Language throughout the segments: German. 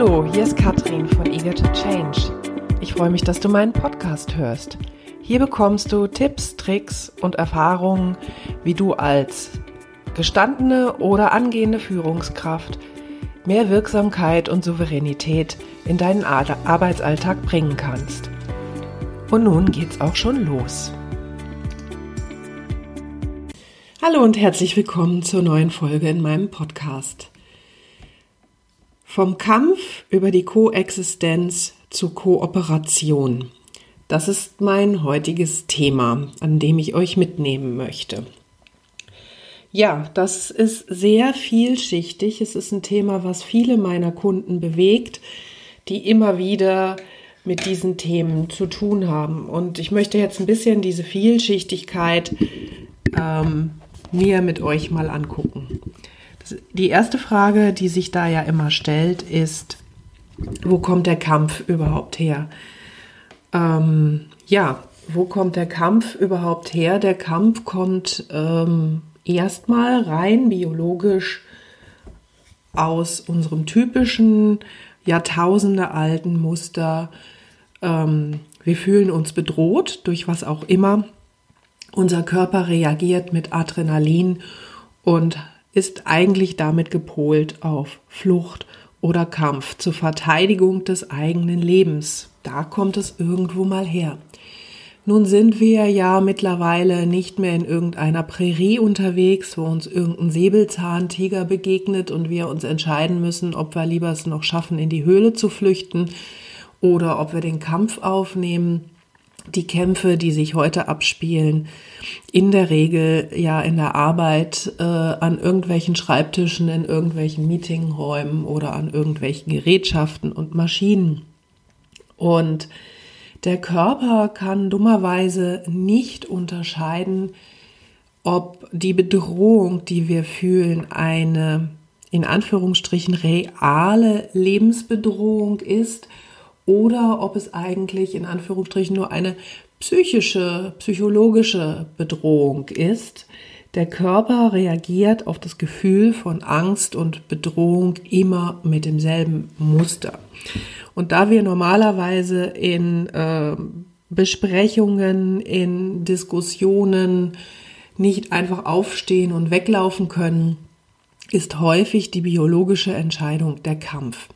Hallo, hier ist Katrin von Eager to Change. Ich freue mich, dass du meinen Podcast hörst. Hier bekommst du Tipps, Tricks und Erfahrungen, wie du als gestandene oder angehende Führungskraft mehr Wirksamkeit und Souveränität in deinen Arbeitsalltag bringen kannst. Und nun geht's auch schon los. Hallo und herzlich willkommen zur neuen Folge in meinem Podcast. Vom Kampf über die Koexistenz zur Kooperation. Das ist mein heutiges Thema, an dem ich euch mitnehmen möchte. Ja, das ist sehr vielschichtig. Es ist ein Thema, was viele meiner Kunden bewegt, die immer wieder mit diesen Themen zu tun haben. Und ich möchte jetzt ein bisschen diese Vielschichtigkeit ähm, mir mit euch mal angucken. Die erste Frage, die sich da ja immer stellt, ist, wo kommt der Kampf überhaupt her? Ähm, ja, wo kommt der Kampf überhaupt her? Der Kampf kommt ähm, erstmal rein biologisch aus unserem typischen Jahrtausende alten Muster. Ähm, wir fühlen uns bedroht durch was auch immer. Unser Körper reagiert mit Adrenalin und ist eigentlich damit gepolt auf Flucht oder Kampf zur Verteidigung des eigenen Lebens. Da kommt es irgendwo mal her. Nun sind wir ja mittlerweile nicht mehr in irgendeiner Prärie unterwegs, wo uns irgendein Säbelzahntiger begegnet und wir uns entscheiden müssen, ob wir lieber es noch schaffen, in die Höhle zu flüchten oder ob wir den Kampf aufnehmen die Kämpfe, die sich heute abspielen, in der Regel ja in der Arbeit äh, an irgendwelchen Schreibtischen, in irgendwelchen Meetingräumen oder an irgendwelchen Gerätschaften und Maschinen. Und der Körper kann dummerweise nicht unterscheiden, ob die Bedrohung, die wir fühlen, eine in Anführungsstrichen reale Lebensbedrohung ist oder ob es eigentlich in Anführungsstrichen nur eine psychische, psychologische Bedrohung ist. Der Körper reagiert auf das Gefühl von Angst und Bedrohung immer mit demselben Muster. Und da wir normalerweise in äh, Besprechungen, in Diskussionen nicht einfach aufstehen und weglaufen können, ist häufig die biologische Entscheidung der Kampf.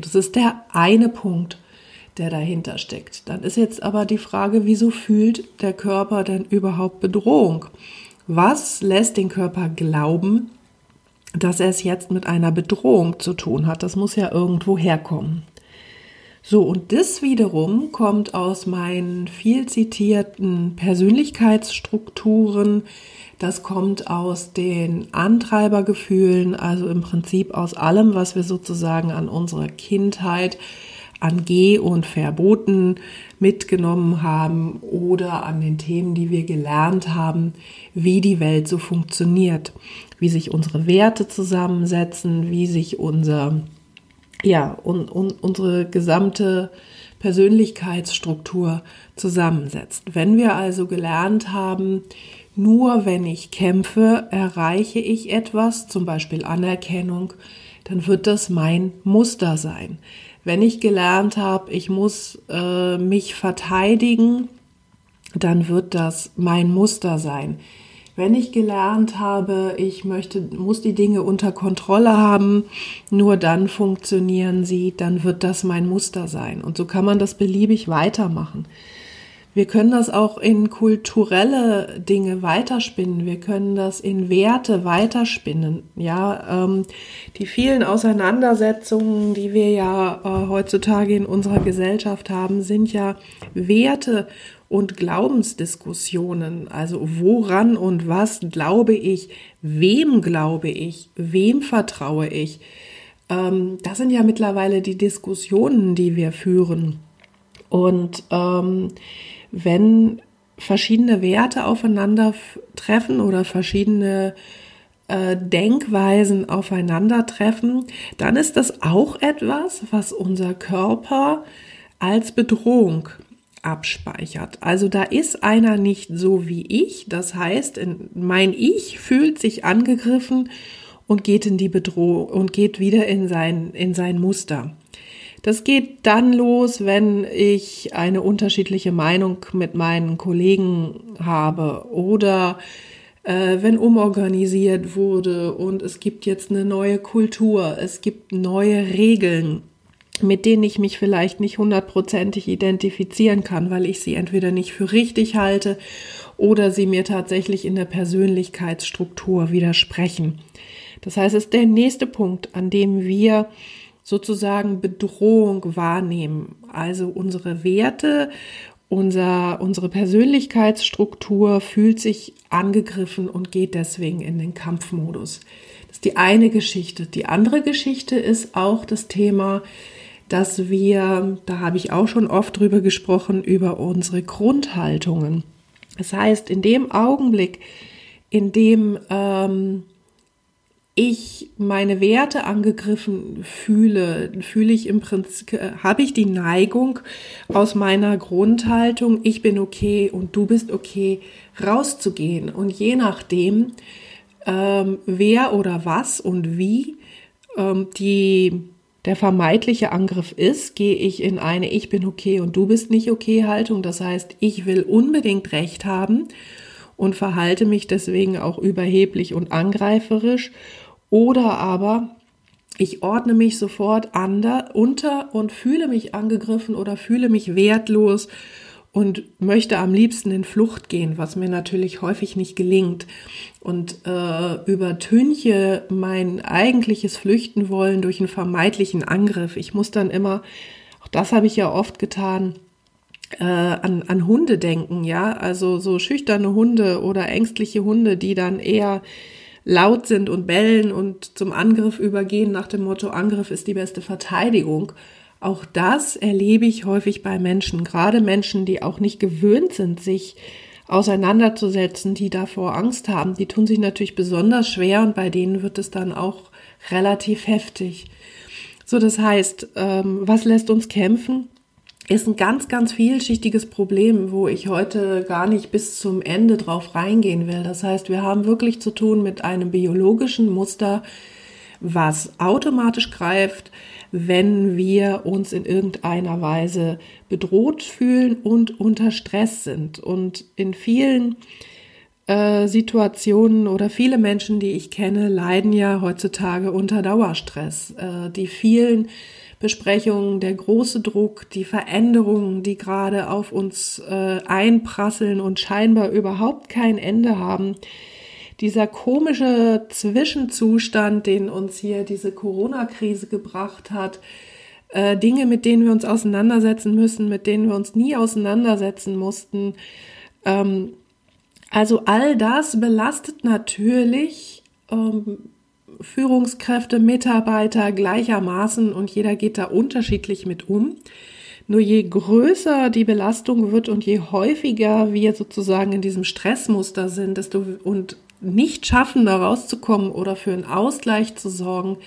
Das ist der eine Punkt, der dahinter steckt. Dann ist jetzt aber die Frage, wieso fühlt der Körper denn überhaupt Bedrohung? Was lässt den Körper glauben, dass er es jetzt mit einer Bedrohung zu tun hat? Das muss ja irgendwo herkommen. So, und das wiederum kommt aus meinen viel zitierten Persönlichkeitsstrukturen, das kommt aus den Antreibergefühlen, also im Prinzip aus allem, was wir sozusagen an unserer Kindheit an Geh- und Verboten mitgenommen haben oder an den Themen, die wir gelernt haben, wie die Welt so funktioniert, wie sich unsere Werte zusammensetzen, wie sich unser, ja, un, un, unsere gesamte Persönlichkeitsstruktur zusammensetzt. Wenn wir also gelernt haben, nur wenn ich kämpfe, erreiche ich etwas, zum Beispiel Anerkennung, dann wird das mein Muster sein. Wenn ich gelernt habe, ich muss äh, mich verteidigen, dann wird das mein Muster sein. Wenn ich gelernt habe, ich möchte, muss die Dinge unter Kontrolle haben, nur dann funktionieren sie, dann wird das mein Muster sein. Und so kann man das beliebig weitermachen. Wir können das auch in kulturelle Dinge weiterspinnen. Wir können das in Werte weiterspinnen. Ja, ähm, die vielen Auseinandersetzungen, die wir ja äh, heutzutage in unserer Gesellschaft haben, sind ja Werte und Glaubensdiskussionen. Also woran und was glaube ich? Wem glaube ich? Wem vertraue ich? Ähm, das sind ja mittlerweile die Diskussionen, die wir führen. Und ähm, wenn verschiedene Werte aufeinandertreffen oder verschiedene äh, Denkweisen aufeinandertreffen, dann ist das auch etwas, was unser Körper als Bedrohung abspeichert. Also da ist einer nicht so wie ich, das heißt, mein Ich fühlt sich angegriffen und geht in die Bedrohung und geht wieder in sein, in sein Muster. Das geht dann los, wenn ich eine unterschiedliche Meinung mit meinen Kollegen habe oder äh, wenn umorganisiert wurde und es gibt jetzt eine neue Kultur, es gibt neue Regeln, mit denen ich mich vielleicht nicht hundertprozentig identifizieren kann, weil ich sie entweder nicht für richtig halte oder sie mir tatsächlich in der Persönlichkeitsstruktur widersprechen. Das heißt, es ist der nächste Punkt, an dem wir sozusagen Bedrohung wahrnehmen. Also unsere Werte, unser, unsere Persönlichkeitsstruktur fühlt sich angegriffen und geht deswegen in den Kampfmodus. Das ist die eine Geschichte. Die andere Geschichte ist auch das Thema, dass wir, da habe ich auch schon oft drüber gesprochen, über unsere Grundhaltungen. Das heißt, in dem Augenblick, in dem ähm, ich meine Werte angegriffen fühle, fühle ich im Prinzip, habe ich die Neigung aus meiner Grundhaltung, ich bin okay und du bist okay, rauszugehen. Und je nachdem, ähm, wer oder was und wie ähm, die, der vermeintliche Angriff ist, gehe ich in eine Ich bin okay und du bist nicht okay Haltung. Das heißt, ich will unbedingt Recht haben und verhalte mich deswegen auch überheblich und angreiferisch oder aber ich ordne mich sofort ander, unter und fühle mich angegriffen oder fühle mich wertlos und möchte am liebsten in Flucht gehen, was mir natürlich häufig nicht gelingt und äh, übertünche mein eigentliches Flüchten wollen durch einen vermeintlichen Angriff. Ich muss dann immer, auch das habe ich ja oft getan, äh, an, an Hunde denken, ja, also so schüchterne Hunde oder ängstliche Hunde, die dann eher laut sind und bellen und zum Angriff übergehen nach dem Motto, Angriff ist die beste Verteidigung. Auch das erlebe ich häufig bei Menschen, gerade Menschen, die auch nicht gewöhnt sind, sich auseinanderzusetzen, die davor Angst haben. Die tun sich natürlich besonders schwer und bei denen wird es dann auch relativ heftig. So, das heißt, ähm, was lässt uns kämpfen? Ist ein ganz, ganz vielschichtiges Problem, wo ich heute gar nicht bis zum Ende drauf reingehen will. Das heißt, wir haben wirklich zu tun mit einem biologischen Muster, was automatisch greift, wenn wir uns in irgendeiner Weise bedroht fühlen und unter Stress sind. Und in vielen äh, Situationen oder viele Menschen, die ich kenne, leiden ja heutzutage unter Dauerstress. Äh, die vielen Besprechungen, der große Druck, die Veränderungen, die gerade auf uns äh, einprasseln und scheinbar überhaupt kein Ende haben. Dieser komische Zwischenzustand, den uns hier diese Corona-Krise gebracht hat, äh, Dinge, mit denen wir uns auseinandersetzen müssen, mit denen wir uns nie auseinandersetzen mussten. Ähm, also all das belastet natürlich ähm, Führungskräfte, Mitarbeiter gleichermaßen und jeder geht da unterschiedlich mit um. Nur je größer die Belastung wird und je häufiger wir sozusagen in diesem Stressmuster sind, desto und nicht schaffen, da rauszukommen oder für einen Ausgleich zu sorgen,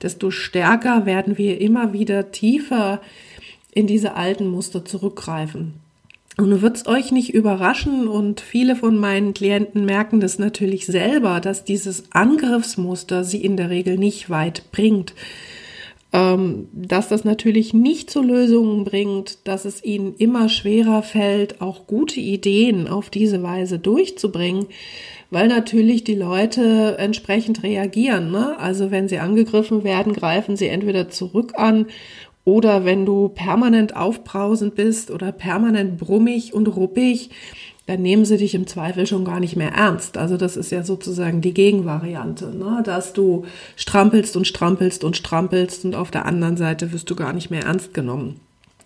desto stärker werden wir immer wieder tiefer in diese alten Muster zurückgreifen. Und wird es euch nicht überraschen und viele von meinen Klienten merken das natürlich selber, dass dieses Angriffsmuster sie in der Regel nicht weit bringt. Ähm, dass das natürlich nicht zu Lösungen bringt, dass es ihnen immer schwerer fällt, auch gute Ideen auf diese Weise durchzubringen, weil natürlich die Leute entsprechend reagieren. Ne? Also wenn sie angegriffen werden, greifen sie entweder zurück an oder wenn du permanent aufbrausend bist oder permanent brummig und ruppig, dann nehmen sie dich im Zweifel schon gar nicht mehr ernst. Also das ist ja sozusagen die Gegenvariante, ne? dass du strampelst und strampelst und strampelst und auf der anderen Seite wirst du gar nicht mehr ernst genommen.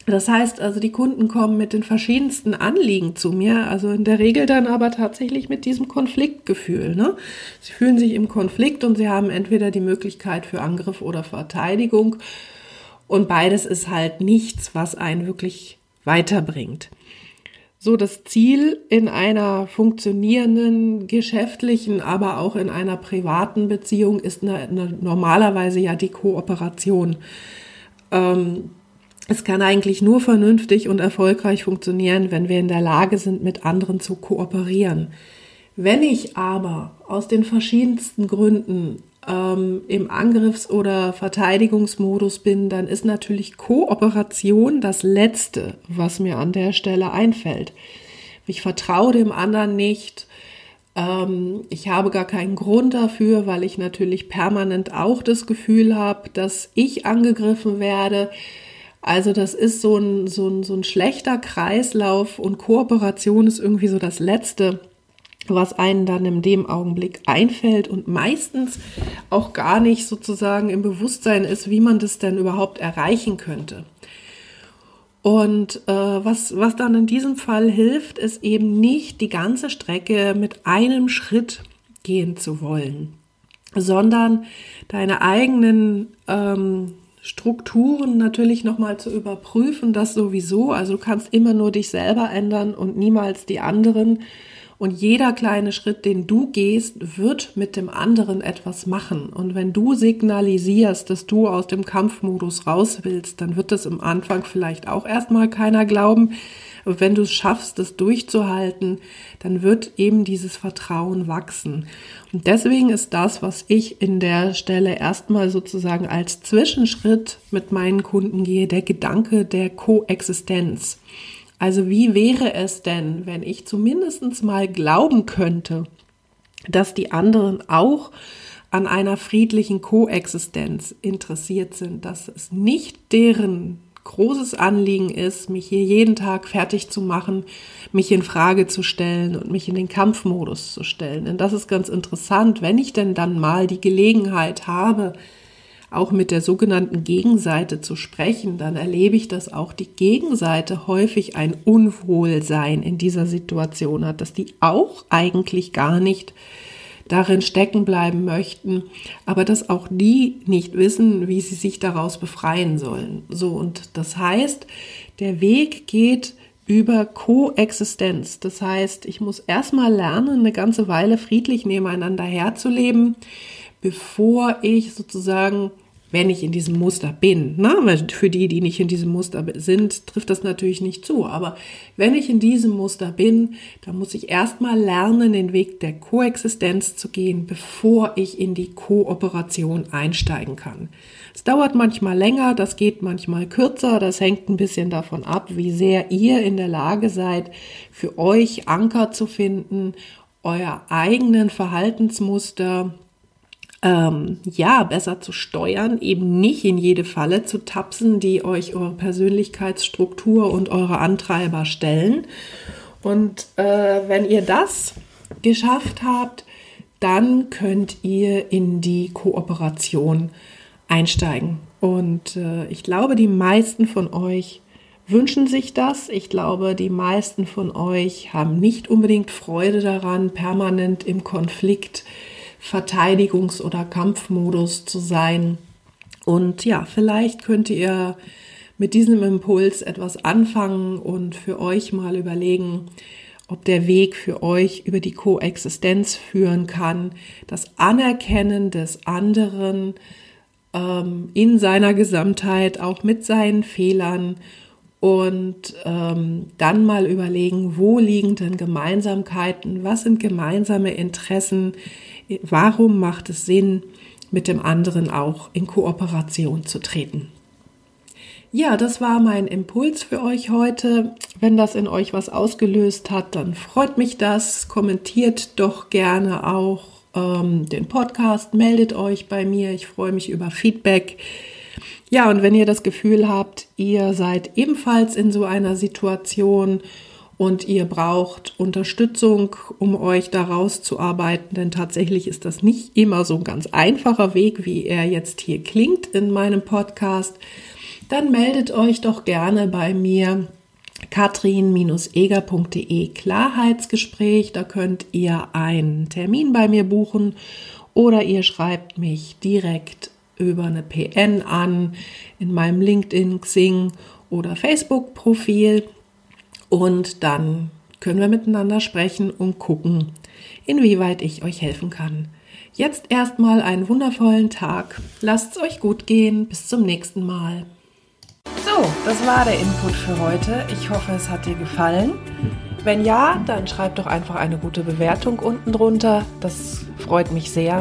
Das heißt also, die Kunden kommen mit den verschiedensten Anliegen zu mir, also in der Regel dann aber tatsächlich mit diesem Konfliktgefühl. Ne? Sie fühlen sich im Konflikt und sie haben entweder die Möglichkeit für Angriff oder Verteidigung und beides ist halt nichts, was einen wirklich weiterbringt. So, das Ziel in einer funktionierenden geschäftlichen, aber auch in einer privaten Beziehung ist eine, eine, normalerweise ja die Kooperation. Ähm, es kann eigentlich nur vernünftig und erfolgreich funktionieren, wenn wir in der Lage sind, mit anderen zu kooperieren. Wenn ich aber aus den verschiedensten Gründen ähm, im Angriffs- oder Verteidigungsmodus bin, dann ist natürlich Kooperation das Letzte, was mir an der Stelle einfällt. Ich vertraue dem anderen nicht. Ähm, ich habe gar keinen Grund dafür, weil ich natürlich permanent auch das Gefühl habe, dass ich angegriffen werde. Also das ist so ein, so ein, so ein schlechter Kreislauf und Kooperation ist irgendwie so das Letzte, was einen dann in dem Augenblick einfällt und meistens auch gar nicht sozusagen im Bewusstsein ist, wie man das denn überhaupt erreichen könnte. Und äh, was, was dann in diesem Fall hilft, ist eben nicht die ganze Strecke mit einem Schritt gehen zu wollen, sondern deine eigenen ähm, Strukturen natürlich nochmal zu überprüfen, das sowieso. Also du kannst immer nur dich selber ändern und niemals die anderen. Und jeder kleine Schritt, den du gehst, wird mit dem anderen etwas machen. Und wenn du signalisierst, dass du aus dem Kampfmodus raus willst, dann wird das im Anfang vielleicht auch erstmal keiner glauben. Aber wenn du es schaffst, das durchzuhalten, dann wird eben dieses Vertrauen wachsen. Und deswegen ist das, was ich in der Stelle erstmal sozusagen als Zwischenschritt mit meinen Kunden gehe, der Gedanke der Koexistenz. Also wie wäre es denn, wenn ich zumindest mal glauben könnte, dass die anderen auch an einer friedlichen Koexistenz interessiert sind, dass es nicht deren großes Anliegen ist, mich hier jeden Tag fertig zu machen, mich in Frage zu stellen und mich in den Kampfmodus zu stellen. Denn das ist ganz interessant, wenn ich denn dann mal die Gelegenheit habe, auch mit der sogenannten Gegenseite zu sprechen, dann erlebe ich, dass auch die Gegenseite häufig ein Unwohlsein in dieser Situation hat, dass die auch eigentlich gar nicht darin stecken bleiben möchten, aber dass auch die nicht wissen, wie sie sich daraus befreien sollen. So, und das heißt, der Weg geht über Koexistenz. Das heißt, ich muss erstmal lernen, eine ganze Weile friedlich nebeneinander herzuleben bevor ich sozusagen wenn ich in diesem Muster bin. Ne? Weil für die, die nicht in diesem Muster sind, trifft das natürlich nicht zu. Aber wenn ich in diesem Muster bin, dann muss ich erstmal lernen, den Weg der Koexistenz zu gehen, bevor ich in die Kooperation einsteigen kann. Es dauert manchmal länger, das geht manchmal kürzer, das hängt ein bisschen davon ab, wie sehr ihr in der Lage seid, für euch Anker zu finden, euer eigenen Verhaltensmuster ähm, ja, besser zu steuern, eben nicht in jede Falle zu tapsen, die euch eure Persönlichkeitsstruktur und eure Antreiber stellen. Und äh, wenn ihr das geschafft habt, dann könnt ihr in die Kooperation einsteigen. Und äh, ich glaube, die meisten von euch wünschen sich das. Ich glaube, die meisten von euch haben nicht unbedingt Freude daran, permanent im Konflikt Verteidigungs- oder Kampfmodus zu sein. Und ja, vielleicht könnt ihr mit diesem Impuls etwas anfangen und für euch mal überlegen, ob der Weg für euch über die Koexistenz führen kann, das Anerkennen des anderen ähm, in seiner Gesamtheit, auch mit seinen Fehlern und ähm, dann mal überlegen, wo liegen denn Gemeinsamkeiten, was sind gemeinsame Interessen, warum macht es Sinn, mit dem anderen auch in Kooperation zu treten. Ja, das war mein Impuls für euch heute. Wenn das in euch was ausgelöst hat, dann freut mich das. Kommentiert doch gerne auch ähm, den Podcast, meldet euch bei mir. Ich freue mich über Feedback. Ja, und wenn ihr das Gefühl habt, ihr seid ebenfalls in so einer Situation und ihr braucht Unterstützung, um euch da rauszuarbeiten, denn tatsächlich ist das nicht immer so ein ganz einfacher Weg, wie er jetzt hier klingt in meinem Podcast, dann meldet euch doch gerne bei mir katrin-eger.de Klarheitsgespräch. Da könnt ihr einen Termin bei mir buchen oder ihr schreibt mich direkt über eine PN an in meinem LinkedIn, Xing oder Facebook-Profil. Und dann können wir miteinander sprechen und gucken, inwieweit ich euch helfen kann. Jetzt erstmal einen wundervollen Tag. Lasst es euch gut gehen. Bis zum nächsten Mal. So, das war der Input für heute. Ich hoffe, es hat dir gefallen. Wenn ja, dann schreib doch einfach eine gute Bewertung unten drunter. Das freut mich sehr.